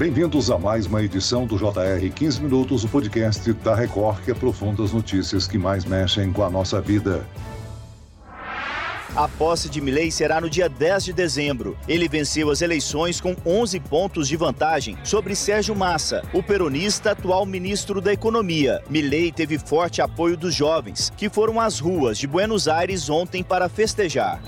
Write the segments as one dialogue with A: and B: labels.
A: Bem-vindos a mais uma edição do JR 15 Minutos, o podcast da Record que aprofunda as notícias que mais mexem com a nossa vida.
B: A posse de Milley será no dia 10 de dezembro. Ele venceu as eleições com 11 pontos de vantagem sobre Sérgio Massa, o peronista atual ministro da Economia. Milley teve forte apoio dos jovens, que foram às ruas de Buenos Aires ontem para festejar.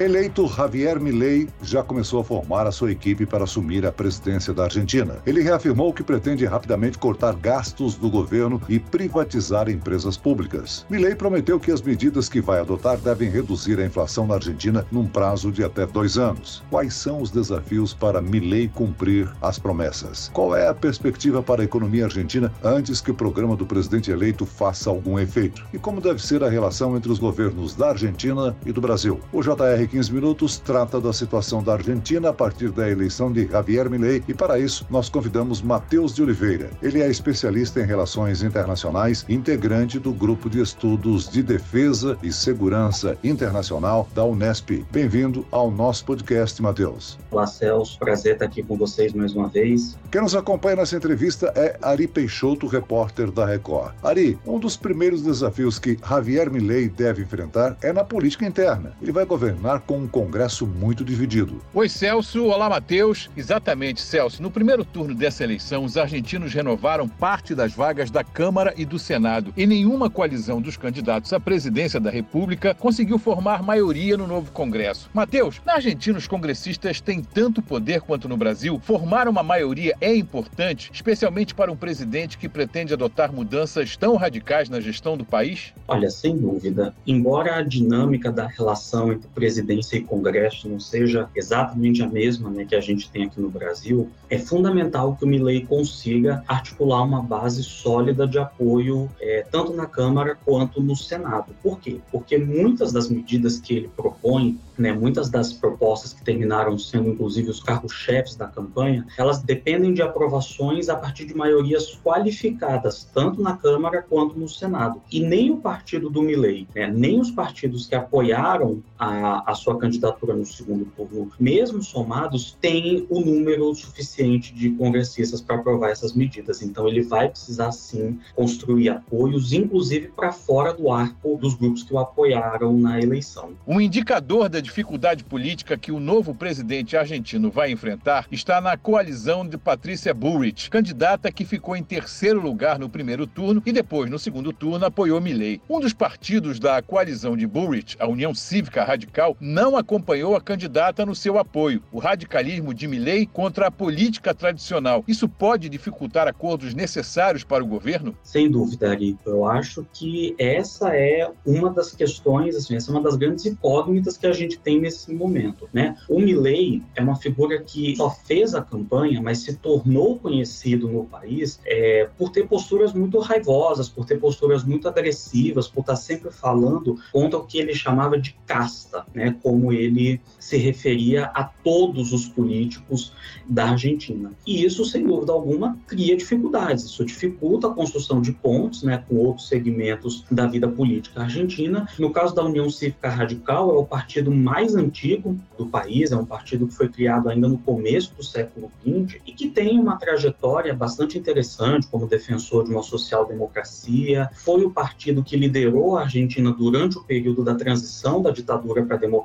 A: Eleito Javier Milei já começou a formar a sua equipe para assumir a presidência da Argentina. Ele reafirmou que pretende rapidamente cortar gastos do governo e privatizar empresas públicas. Milei prometeu que as medidas que vai adotar devem reduzir a inflação na Argentina num prazo de até dois anos. Quais são os desafios para Milei cumprir as promessas? Qual é a perspectiva para a economia argentina antes que o programa do presidente eleito faça algum efeito? E como deve ser a relação entre os governos da Argentina e do Brasil? O JR 15 minutos trata da situação da Argentina a partir da eleição de Javier Milei e para isso nós convidamos Matheus de Oliveira. Ele é especialista em relações internacionais, integrante do grupo de estudos de defesa e segurança internacional da Unesp. Bem-vindo ao nosso podcast, Matheus.
C: Olá, Celso. Prazer estar aqui com vocês mais uma vez.
A: Quem nos acompanha nessa entrevista é Ari Peixoto, repórter da Record. Ari, um dos primeiros desafios que Javier Milei deve enfrentar é na política interna. Ele vai governar com um Congresso muito dividido.
D: Oi, Celso. Olá, Matheus. Exatamente, Celso. No primeiro turno dessa eleição, os argentinos renovaram parte das vagas da Câmara e do Senado. E nenhuma coalizão dos candidatos à presidência da República conseguiu formar maioria no novo Congresso. Matheus, na Argentina, os congressistas têm tanto poder quanto no Brasil. Formar uma maioria é importante, especialmente para um presidente que pretende adotar mudanças tão radicais na gestão do país?
C: Olha, sem dúvida. Embora a dinâmica da relação entre o presidente presidência e Congresso não seja exatamente a mesma né, que a gente tem aqui no Brasil, é fundamental que o Milley consiga articular uma base sólida de apoio é, tanto na Câmara quanto no Senado. Por quê? Porque muitas das medidas que ele propõe né, muitas das propostas que terminaram sendo inclusive os carros-chefes da campanha, elas dependem de aprovações a partir de maiorias qualificadas, tanto na Câmara quanto no Senado. E nem o partido do Milley, né, nem os partidos que apoiaram a, a sua candidatura no segundo turno, mesmo somados, têm o número suficiente de congressistas para aprovar essas medidas. Então ele vai precisar sim construir apoios, inclusive para fora do arco dos grupos que o apoiaram na eleição.
D: Um indicador da dificuldade política que o novo presidente argentino vai enfrentar está na coalizão de Patrícia Bullrich, candidata que ficou em terceiro lugar no primeiro turno e depois, no segundo turno, apoiou Milley. Um dos partidos da coalizão de Bullrich, a União Cívica Radical, não acompanhou a candidata no seu apoio, o radicalismo de Milley contra a política tradicional. Isso pode dificultar acordos necessários para o governo?
C: Sem dúvida, Ari. Eu acho que essa é uma das questões, assim, essa é uma das grandes incógnitas que a gente tem nesse momento, né? O Milley é uma figura que só fez a campanha, mas se tornou conhecido no país é, por ter posturas muito raivosas, por ter posturas muito agressivas, por estar sempre falando contra o que ele chamava de casta, né? Como ele se referia a todos os políticos da Argentina. E isso, sem dúvida alguma, cria dificuldades. Isso dificulta a construção de pontes, né? Com outros segmentos da vida política argentina. No caso da União Cívica Radical, é o partido mais antigo do país, é um partido que foi criado ainda no começo do século XX e que tem uma trajetória bastante interessante como defensor de uma social-democracia. Foi o partido que liderou a Argentina durante o período da transição da ditadura para a democracia,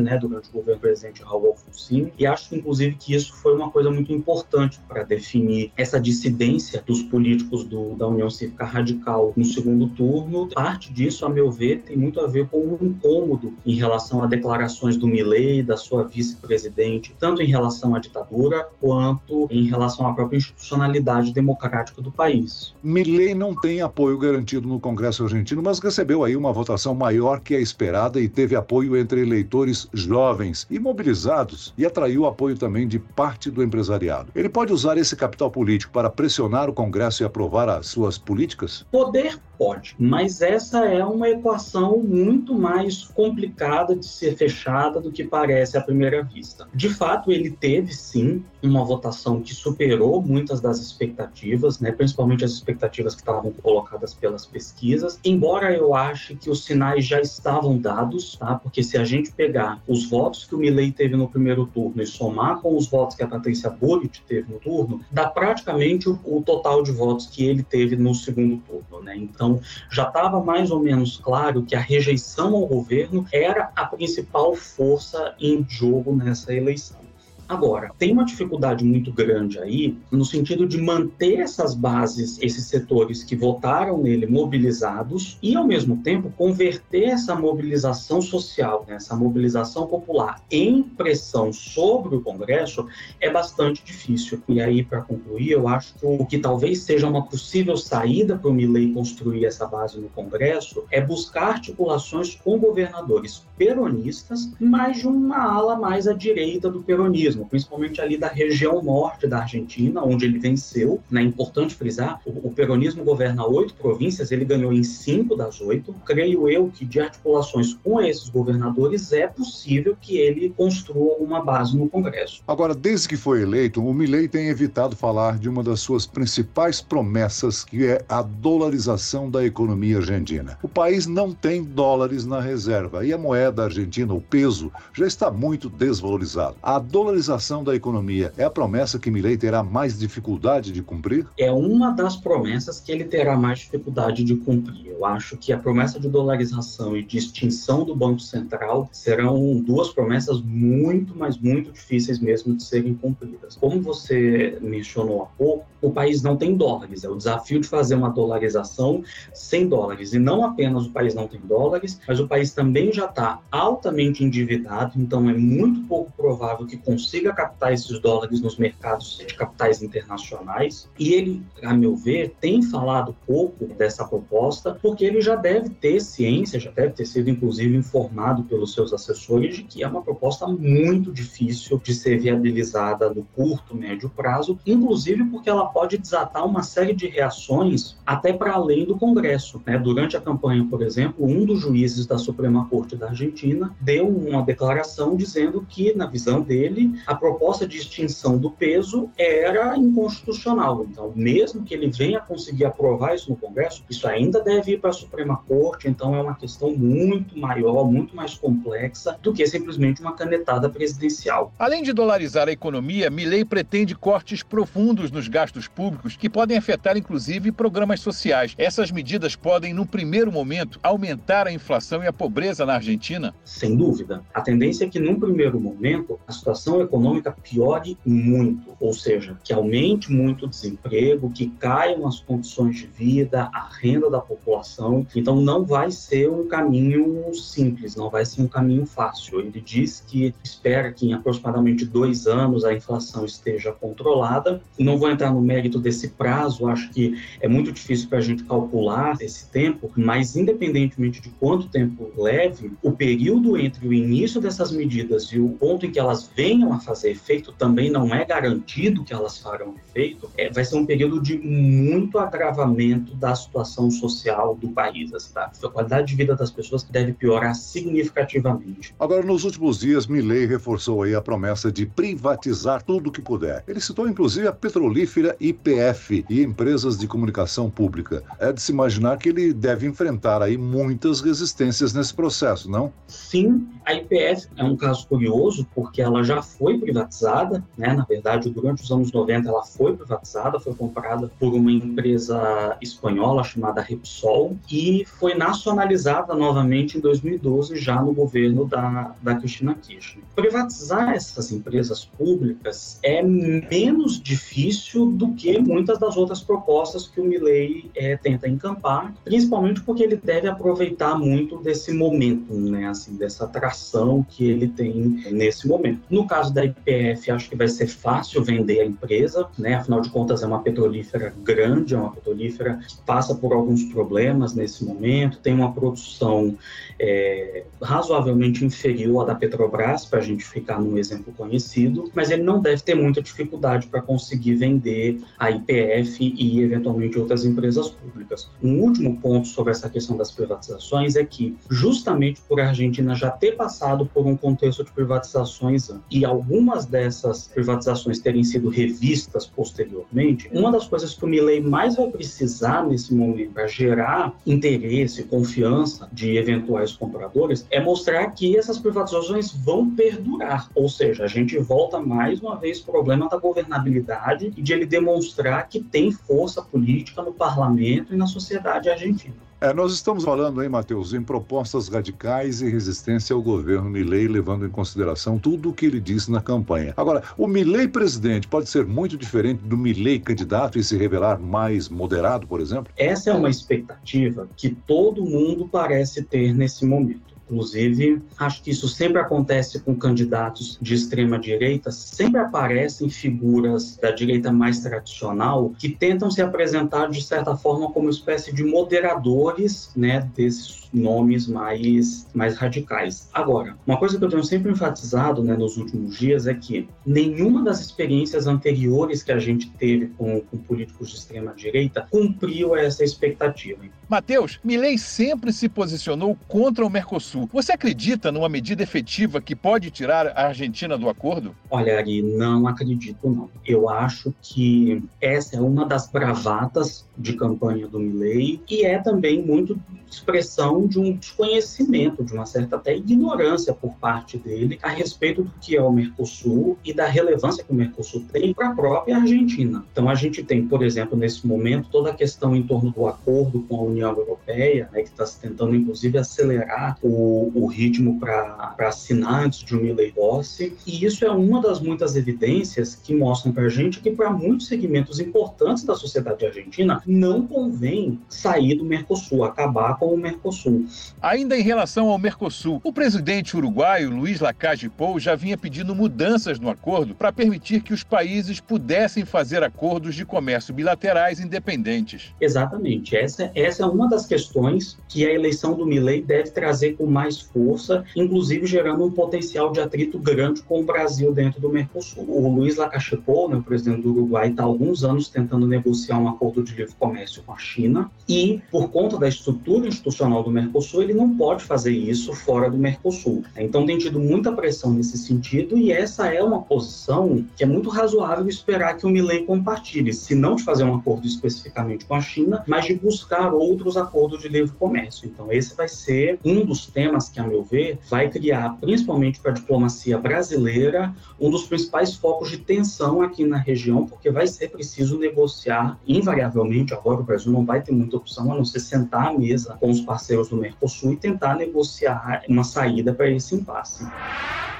C: né, durante o governo do presidente Raul Alfonsín, e acho inclusive que isso foi uma coisa muito importante para definir essa dissidência dos políticos do, da União Cívica Radical no segundo turno. Parte disso, a meu ver, tem muito a ver com um incômodo em relação declaração declarações do Milley, da sua vice-presidente, tanto em relação à ditadura quanto em relação à própria institucionalidade democrática do país.
A: Milley não tem apoio garantido no Congresso argentino, mas recebeu aí uma votação maior que a esperada e teve apoio entre eleitores jovens e mobilizados e atraiu apoio também de parte do empresariado. Ele pode usar esse capital político para pressionar o Congresso e aprovar as suas políticas?
C: Poder Pode. Mas essa é uma equação muito mais complicada de ser fechada do que parece à primeira vista. De fato, ele teve sim uma votação que superou muitas das expectativas, né, principalmente as expectativas que estavam colocadas pelas pesquisas, embora eu ache que os sinais já estavam dados, tá? Porque se a gente pegar os votos que o Milley teve no primeiro turno e somar com os votos que a Patrícia Bullitt teve no turno, dá praticamente o, o total de votos que ele teve no segundo turno, né? Então, já estava mais ou menos claro que a rejeição ao governo era a principal força em jogo nessa eleição. Agora, tem uma dificuldade muito grande aí, no sentido de manter essas bases, esses setores que votaram nele mobilizados e, ao mesmo tempo, converter essa mobilização social, né, essa mobilização popular, em pressão sobre o Congresso é bastante difícil. E aí, para concluir, eu acho que o que talvez seja uma possível saída para o Milley construir essa base no Congresso é buscar articulações com governadores peronistas, mas de uma ala mais à direita do peronismo peronismo, principalmente ali da região norte da Argentina, onde ele venceu. Né? É importante frisar, o, o peronismo governa oito províncias, ele ganhou em cinco das oito. Creio eu que de articulações com esses governadores é possível que ele construa alguma base no Congresso.
A: Agora, desde que foi eleito, o Milei tem evitado falar de uma das suas principais promessas, que é a dolarização da economia argentina. O país não tem dólares na reserva e a moeda argentina, o peso, já está muito desvalorizado. A dolarização dolarização da economia é a promessa que Milei terá mais dificuldade de cumprir?
C: É uma das promessas que ele terá mais dificuldade de cumprir. Eu acho que a promessa de dolarização e de extinção do Banco Central serão duas promessas muito, mas muito difíceis mesmo de serem cumpridas. Como você mencionou há pouco, o país não tem dólares. É o desafio de fazer uma dolarização sem dólares. E não apenas o país não tem dólares, mas o país também já está altamente endividado, então é muito pouco provável que consiga consiga captar esses dólares nos mercados de capitais internacionais. E ele, a meu ver, tem falado pouco dessa proposta, porque ele já deve ter ciência, já deve ter sido inclusive informado pelos seus assessores de que é uma proposta muito difícil de ser viabilizada no curto, médio prazo, inclusive porque ela pode desatar uma série de reações até para além do Congresso. Né? Durante a campanha, por exemplo, um dos juízes da Suprema Corte da Argentina deu uma declaração dizendo que, na visão dele, a proposta de extinção do peso era inconstitucional. Então, mesmo que ele venha conseguir aprovar isso no Congresso, isso ainda deve ir para a Suprema Corte. Então, é uma questão muito maior, muito mais complexa do que simplesmente uma canetada presidencial.
D: Além de dolarizar a economia, Milley pretende cortes profundos nos gastos públicos que podem afetar, inclusive, programas sociais. Essas medidas podem, no primeiro momento, aumentar a inflação e a pobreza na Argentina?
C: Sem dúvida. A tendência é que, num primeiro momento, a situação econômica econômica piore muito, ou seja, que aumente muito o desemprego, que caiam as condições de vida, a renda da população. Então, não vai ser um caminho simples, não vai ser um caminho fácil. Ele diz que espera que em aproximadamente dois anos a inflação esteja controlada. Não vou entrar no mérito desse prazo, acho que é muito difícil para a gente calcular esse tempo, mas independentemente de quanto tempo leve, o período entre o início dessas medidas e o ponto em que elas venham a fazer efeito, também não é garantido que elas farão efeito, é, vai ser um período de muito agravamento da situação social do país. Assim, tá? A qualidade de vida das pessoas deve piorar significativamente.
A: Agora, nos últimos dias, Milley reforçou aí a promessa de privatizar tudo o que puder. Ele citou inclusive a petrolífera IPF e empresas de comunicação pública. É de se imaginar que ele deve enfrentar aí muitas resistências nesse processo, não?
C: Sim, a IPF é um caso curioso porque ela já foi foi privatizada, né? Na verdade, durante os anos 90 ela foi privatizada, foi comprada por uma empresa espanhola chamada Repsol e foi nacionalizada novamente em 2012 já no governo da, da Cristina Kirchner. Privatizar essas empresas públicas é menos difícil do que muitas das outras propostas que o Milley é, tenta encampar, principalmente porque ele deve aproveitar muito desse momento, né? assim, dessa atração que ele tem nesse momento. No caso da IPF, acho que vai ser fácil vender a empresa, né? Afinal de contas, é uma petrolífera grande, é uma petrolífera que passa por alguns problemas nesse momento, tem uma produção é, razoavelmente inferior à da Petrobras, para a gente ficar num exemplo conhecido, mas ele não deve ter muita dificuldade para conseguir vender a IPF e, eventualmente, outras empresas públicas. Um último ponto sobre essa questão das privatizações é que, justamente por a Argentina já ter passado por um contexto de privatizações e algumas dessas privatizações terem sido revistas posteriormente, uma das coisas que o Milley mais vai precisar nesse momento para gerar interesse, confiança de eventuais compradores é mostrar que essas privatizações vão perdurar. Ou seja, a gente volta mais uma vez ao problema da governabilidade e de ele demonstrar que tem força política no parlamento e na sociedade argentina.
A: É, nós estamos falando, hein, Matheus, em propostas radicais e resistência ao governo Milley, levando em consideração tudo o que ele disse na campanha. Agora, o Milley presidente pode ser muito diferente do Milley candidato e se revelar mais moderado, por exemplo?
C: Essa é uma expectativa que todo mundo parece ter nesse momento. Inclusive, acho que isso sempre acontece com candidatos de extrema direita, sempre aparecem figuras da direita mais tradicional que tentam se apresentar de certa forma como espécie de moderadores, né, desses nomes mais, mais radicais. Agora, uma coisa que eu tenho sempre enfatizado né, nos últimos dias é que nenhuma das experiências anteriores que a gente teve com, com políticos de extrema direita cumpriu essa expectativa.
D: Matheus, Milei sempre se posicionou contra o Mercosul. Você acredita numa medida efetiva que pode tirar a Argentina do acordo?
C: Olha, Ari, não acredito não. Eu acho que essa é uma das bravatas de campanha do Milley e é também muito expressão de um desconhecimento, de uma certa até ignorância por parte dele a respeito do que é o Mercosul e da relevância que o Mercosul tem para a própria Argentina. Então a gente tem, por exemplo, nesse momento toda a questão em torno do acordo com a União Europeia, né, que está se tentando inclusive acelerar o, o ritmo para assinantes de um Milley Rossi, e isso é uma das muitas evidências que mostram para a gente que para muitos segmentos importantes da sociedade argentina não convém sair do Mercosul, acabar com o Mercosul.
D: Ainda em relação ao Mercosul, o presidente uruguaio Luiz Lacalle Pou já vinha pedindo mudanças no acordo para permitir que os países pudessem fazer acordos de comércio bilaterais independentes.
C: Exatamente. Essa, essa é uma das questões que a eleição do Milei deve trazer com mais força, inclusive gerando um potencial de atrito grande com o Brasil dentro do Mercosul. O Luiz Lacalle Pou, né, o presidente do Uruguai, está há alguns anos tentando negociar um acordo de livre comércio com a China e, por conta da estrutura institucional do Mercosul, ele não pode fazer isso fora do Mercosul. Então, tem tido muita pressão nesse sentido e essa é uma posição que é muito razoável esperar que o Milley compartilhe, se não de fazer um acordo especificamente com a China, mas de buscar outros acordos de livre comércio. Então, esse vai ser um dos temas que, a meu ver, vai criar, principalmente para a diplomacia brasileira, um dos principais focos de tensão aqui na região, porque vai ser preciso negociar invariavelmente agora o Brasil não vai ter muita opção a não ser sentar à mesa com os parceiros do Mercosul e tentar negociar uma saída para esse impasse.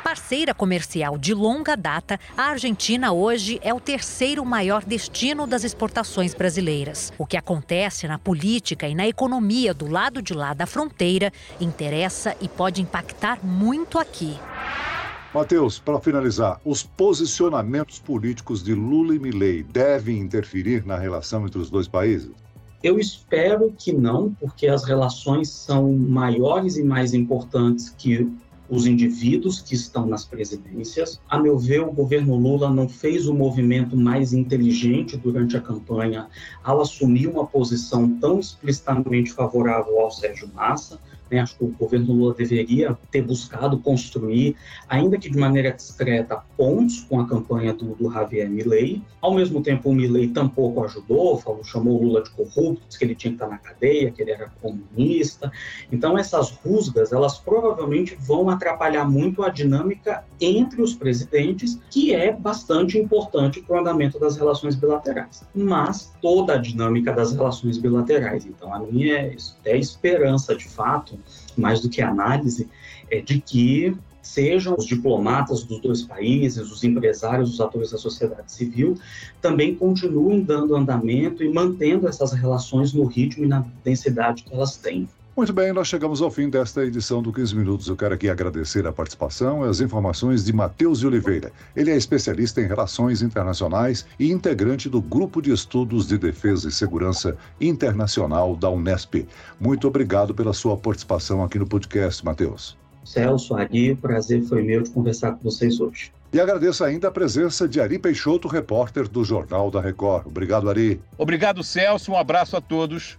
E: Parceira comercial de longa data, a Argentina hoje é o terceiro maior destino das exportações brasileiras. O que acontece na política e na economia do lado de lá da fronteira interessa e pode impactar muito aqui.
A: Matheus, para finalizar, os posicionamentos políticos de Lula e Milei devem interferir na relação entre os dois países?
C: Eu espero que não, porque as relações são maiores e mais importantes que os indivíduos que estão nas presidências. A meu ver, o governo Lula não fez o movimento mais inteligente durante a campanha ao assumir uma posição tão explicitamente favorável ao Sérgio Massa. Né? Acho que o governo Lula deveria ter buscado construir, ainda que de maneira discreta, pontos com a campanha do, do Javier Milei. Ao mesmo tempo, o Milei tampouco ajudou, falou, chamou o Lula de corrupto, disse que ele tinha que estar na cadeia, que ele era comunista. Então, essas rusgas, elas provavelmente vão atrapalhar muito a dinâmica entre os presidentes, que é bastante importante para o andamento das relações bilaterais. Mas toda a dinâmica das relações bilaterais. Então, a minha é esperança, de fato, mais do que análise, é de que sejam os diplomatas dos dois países, os empresários, os atores da sociedade civil, também continuem dando andamento e mantendo essas relações no ritmo e na densidade que elas têm.
A: Muito bem, nós chegamos ao fim desta edição do 15 Minutos. Eu quero aqui agradecer a participação e as informações de Matheus de Oliveira. Ele é especialista em relações internacionais e integrante do Grupo de Estudos de Defesa e Segurança Internacional da Unesp. Muito obrigado pela sua participação aqui no podcast, Matheus.
C: Celso, Ari, prazer foi meu de conversar com vocês hoje.
A: E agradeço ainda a presença de Ari Peixoto, repórter do Jornal da Record. Obrigado, Ari.
D: Obrigado, Celso. Um abraço a todos.